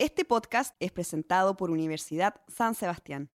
Este podcast es presentado por Universidad San Sebastián.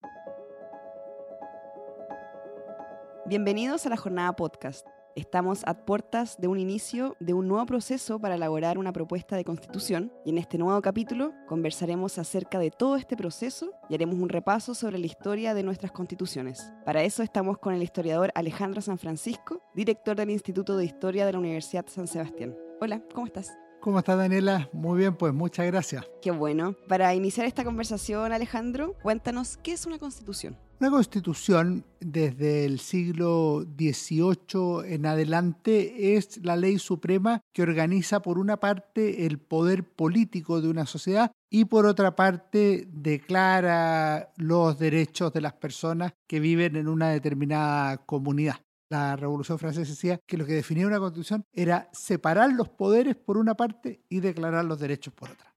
Bienvenidos a la jornada podcast. Estamos a puertas de un inicio de un nuevo proceso para elaborar una propuesta de constitución y en este nuevo capítulo conversaremos acerca de todo este proceso y haremos un repaso sobre la historia de nuestras constituciones. Para eso estamos con el historiador Alejandro San Francisco, director del Instituto de Historia de la Universidad San Sebastián. Hola, ¿cómo estás? ¿Cómo está Daniela? Muy bien, pues muchas gracias. Qué bueno. Para iniciar esta conversación, Alejandro, cuéntanos qué es una constitución. Una constitución desde el siglo XVIII en adelante es la ley suprema que organiza por una parte el poder político de una sociedad y por otra parte declara los derechos de las personas que viven en una determinada comunidad. La Revolución Francesa decía que lo que definía una constitución era separar los poderes por una parte y declarar los derechos por otra.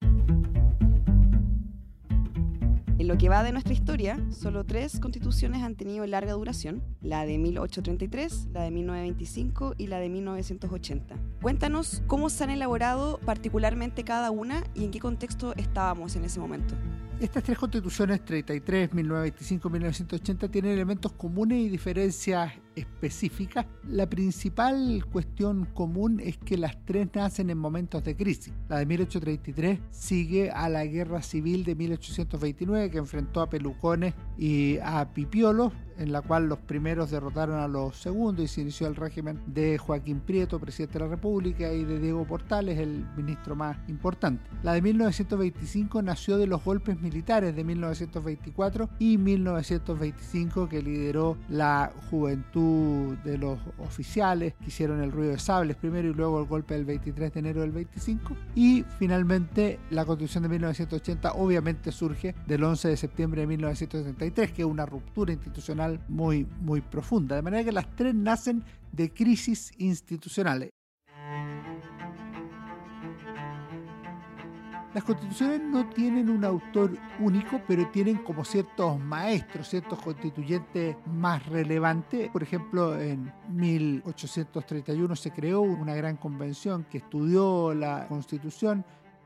En lo que va de nuestra historia, solo tres constituciones han tenido larga duración, la de 1833, la de 1925 y la de 1980. Cuéntanos cómo se han elaborado particularmente cada una y en qué contexto estábamos en ese momento. Estas tres constituciones, 33, 1925 y 1980, tienen elementos comunes y diferencias específicas. La principal cuestión común es que las tres nacen en momentos de crisis. La de 1833 sigue a la guerra civil de 1829 que enfrentó a pelucones y a pipiolos en la cual los primeros derrotaron a los segundos y se inició el régimen de Joaquín Prieto, presidente de la República, y de Diego Portales, el ministro más importante. La de 1925 nació de los golpes militares de 1924 y 1925 que lideró la juventud de los oficiales que hicieron el ruido de sables primero y luego el golpe del 23 de enero del 25 y finalmente la constitución de 1980 obviamente surge del 11 de septiembre de 1973 que es una ruptura institucional muy, muy profunda. De manera que las tres nacen de crisis institucionales. Las constituciones no tienen un autor único, pero tienen como ciertos maestros, ciertos constituyentes más relevantes. Por ejemplo, en 1831 se creó una gran convención que estudió la constitución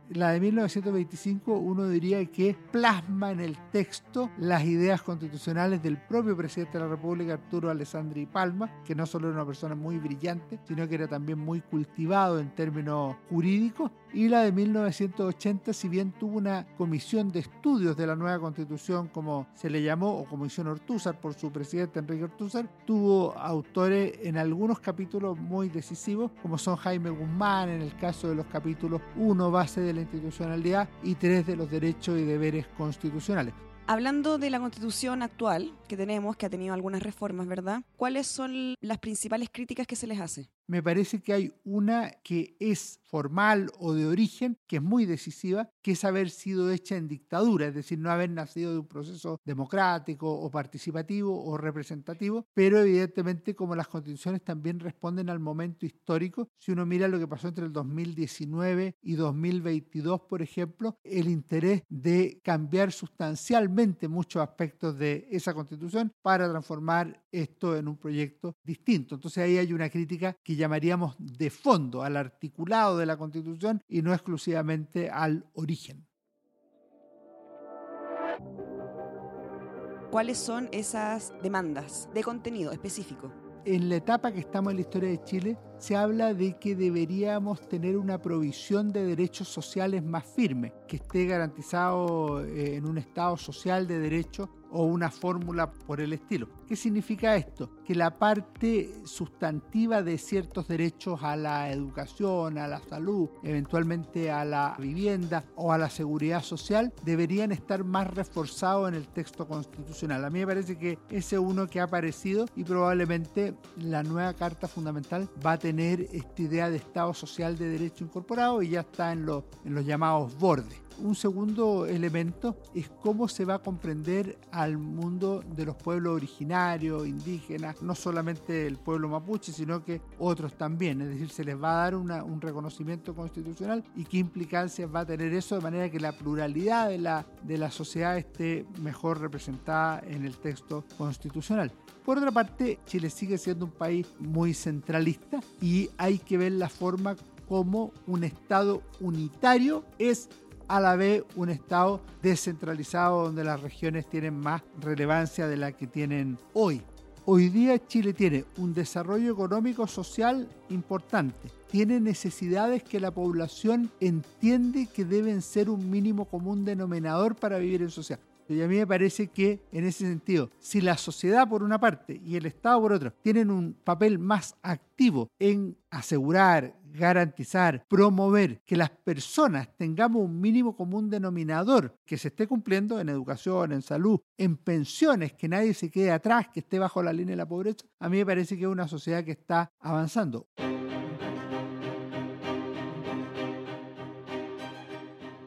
la de 1925 uno diría que plasma en el texto las ideas constitucionales del propio presidente de la República, Arturo Alessandri Palma, que no solo era una persona muy brillante, sino que era también muy cultivado en términos jurídicos. Y la de 1980, si bien tuvo una comisión de estudios de la nueva constitución, como se le llamó, o comisión Ortúzar por su presidente Enrique Ortúzar, tuvo autores en algunos capítulos muy decisivos, como son Jaime Guzmán, en el caso de los capítulos 1, base de la institucionalidad y tres de los derechos y deberes constitucionales. Hablando de la constitución actual que tenemos, que ha tenido algunas reformas, ¿verdad? ¿Cuáles son las principales críticas que se les hace? Me parece que hay una que es formal o de origen, que es muy decisiva, que es haber sido hecha en dictadura, es decir, no haber nacido de un proceso democrático o participativo o representativo, pero evidentemente como las constituciones también responden al momento histórico, si uno mira lo que pasó entre el 2019 y 2022, por ejemplo, el interés de cambiar sustancialmente muchos aspectos de esa constitución para transformar esto en un proyecto distinto. Entonces ahí hay una crítica que llamaríamos de fondo, al articulado de la Constitución y no exclusivamente al origen. ¿Cuáles son esas demandas de contenido específico? En la etapa que estamos en la historia de Chile, se habla de que deberíamos tener una provisión de derechos sociales más firme, que esté garantizado eh, en un Estado social de derechos o una fórmula por el estilo. ¿Qué significa esto? Que la parte sustantiva de ciertos derechos a la educación, a la salud, eventualmente a la vivienda o a la seguridad social deberían estar más reforzados en el texto constitucional. A mí me parece que ese uno que ha aparecido y probablemente la nueva Carta Fundamental va a tener esta idea de Estado social de derecho incorporado y ya está en los, en los llamados bordes. Un segundo elemento es cómo se va a comprender al mundo de los pueblos originarios, indígenas, no solamente el pueblo mapuche, sino que otros también. Es decir, se les va a dar un reconocimiento constitucional y qué implicancias va a tener eso de manera que la pluralidad de la, de la sociedad esté mejor representada en el texto constitucional. Por otra parte, Chile sigue siendo un país muy centralista y hay que ver la forma como un Estado unitario es a la vez un Estado descentralizado donde las regiones tienen más relevancia de la que tienen hoy. Hoy día Chile tiene un desarrollo económico social importante, tiene necesidades que la población entiende que deben ser un mínimo común denominador para vivir en sociedad. Y a mí me parece que en ese sentido, si la sociedad por una parte y el Estado por otra tienen un papel más activo en asegurar, garantizar, promover que las personas tengamos un mínimo común denominador que se esté cumpliendo en educación, en salud, en pensiones, que nadie se quede atrás, que esté bajo la línea de la pobreza, a mí me parece que es una sociedad que está avanzando.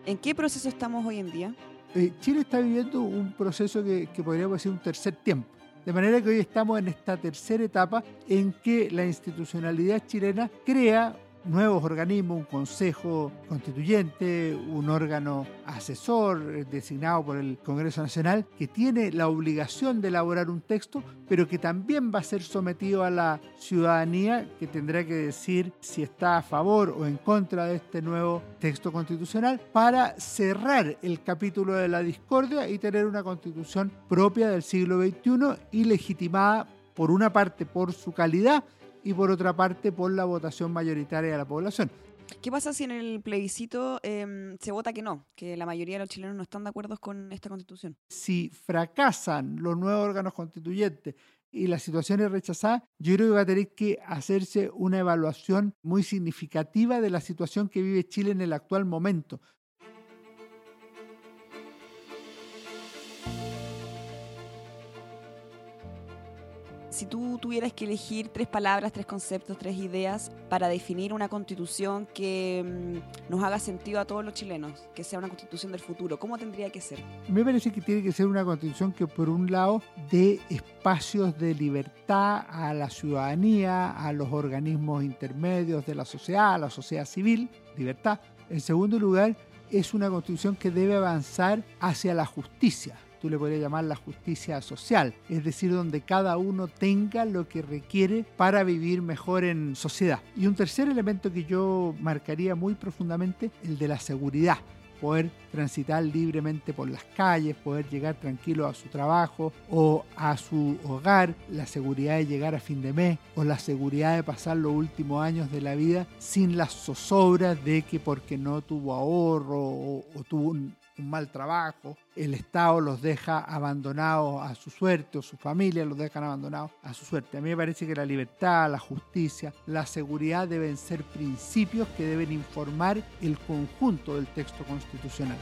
¿En qué proceso estamos hoy en día? Eh, Chile está viviendo un proceso que, que podríamos decir un tercer tiempo. De manera que hoy estamos en esta tercera etapa en que la institucionalidad chilena crea nuevos organismos, un consejo constituyente, un órgano asesor eh, designado por el Congreso Nacional, que tiene la obligación de elaborar un texto, pero que también va a ser sometido a la ciudadanía, que tendrá que decir si está a favor o en contra de este nuevo texto constitucional, para cerrar el capítulo de la discordia y tener una constitución propia del siglo XXI y legitimada por una parte por su calidad, y por otra parte por la votación mayoritaria de la población. ¿Qué pasa si en el plebiscito em, se vota que no, que la mayoría de los chilenos no están de acuerdo con esta constitución? Si fracasan los nuevos órganos constituyentes y la situación es rechazada, yo creo que va a tener que hacerse una evaluación muy significativa de la situación que vive Chile en el actual momento. Si tú tuvieras que elegir tres palabras, tres conceptos, tres ideas para definir una constitución que mm, nos haga sentido a todos los chilenos, que sea una constitución del futuro, ¿cómo tendría que ser? Me parece que tiene que ser una constitución que por un lado dé espacios de libertad a la ciudadanía, a los organismos intermedios de la sociedad, a la sociedad civil, libertad. En segundo lugar, es una constitución que debe avanzar hacia la justicia tú le podrías llamar la justicia social, es decir, donde cada uno tenga lo que requiere para vivir mejor en sociedad. Y un tercer elemento que yo marcaría muy profundamente, el de la seguridad poder transitar libremente por las calles, poder llegar tranquilo a su trabajo o a su hogar, la seguridad de llegar a fin de mes o la seguridad de pasar los últimos años de la vida sin las zozobras de que porque no tuvo ahorro o, tuvo un mal trabajo, el Estado los deja abandonados a su suerte o su familia los dejan abandonados a su suerte. A mí me parece que la libertad, la justicia, la seguridad deben ser principios que deben informar el conjunto del texto constitucional.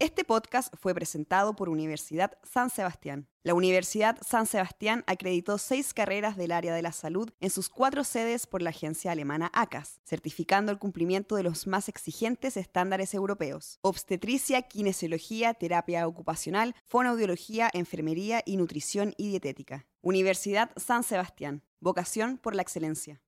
Este podcast fue presentado por Universidad San Sebastián. La Universidad San Sebastián acreditó seis carreras del área de la salud en sus cuatro sedes por la agencia alemana ACAS, certificando el cumplimiento de los más exigentes estándares europeos. Obstetricia, kinesiología, terapia ocupacional, fonoaudiología, enfermería y nutrición y dietética. Universidad San Sebastián. Vocación por la excelencia.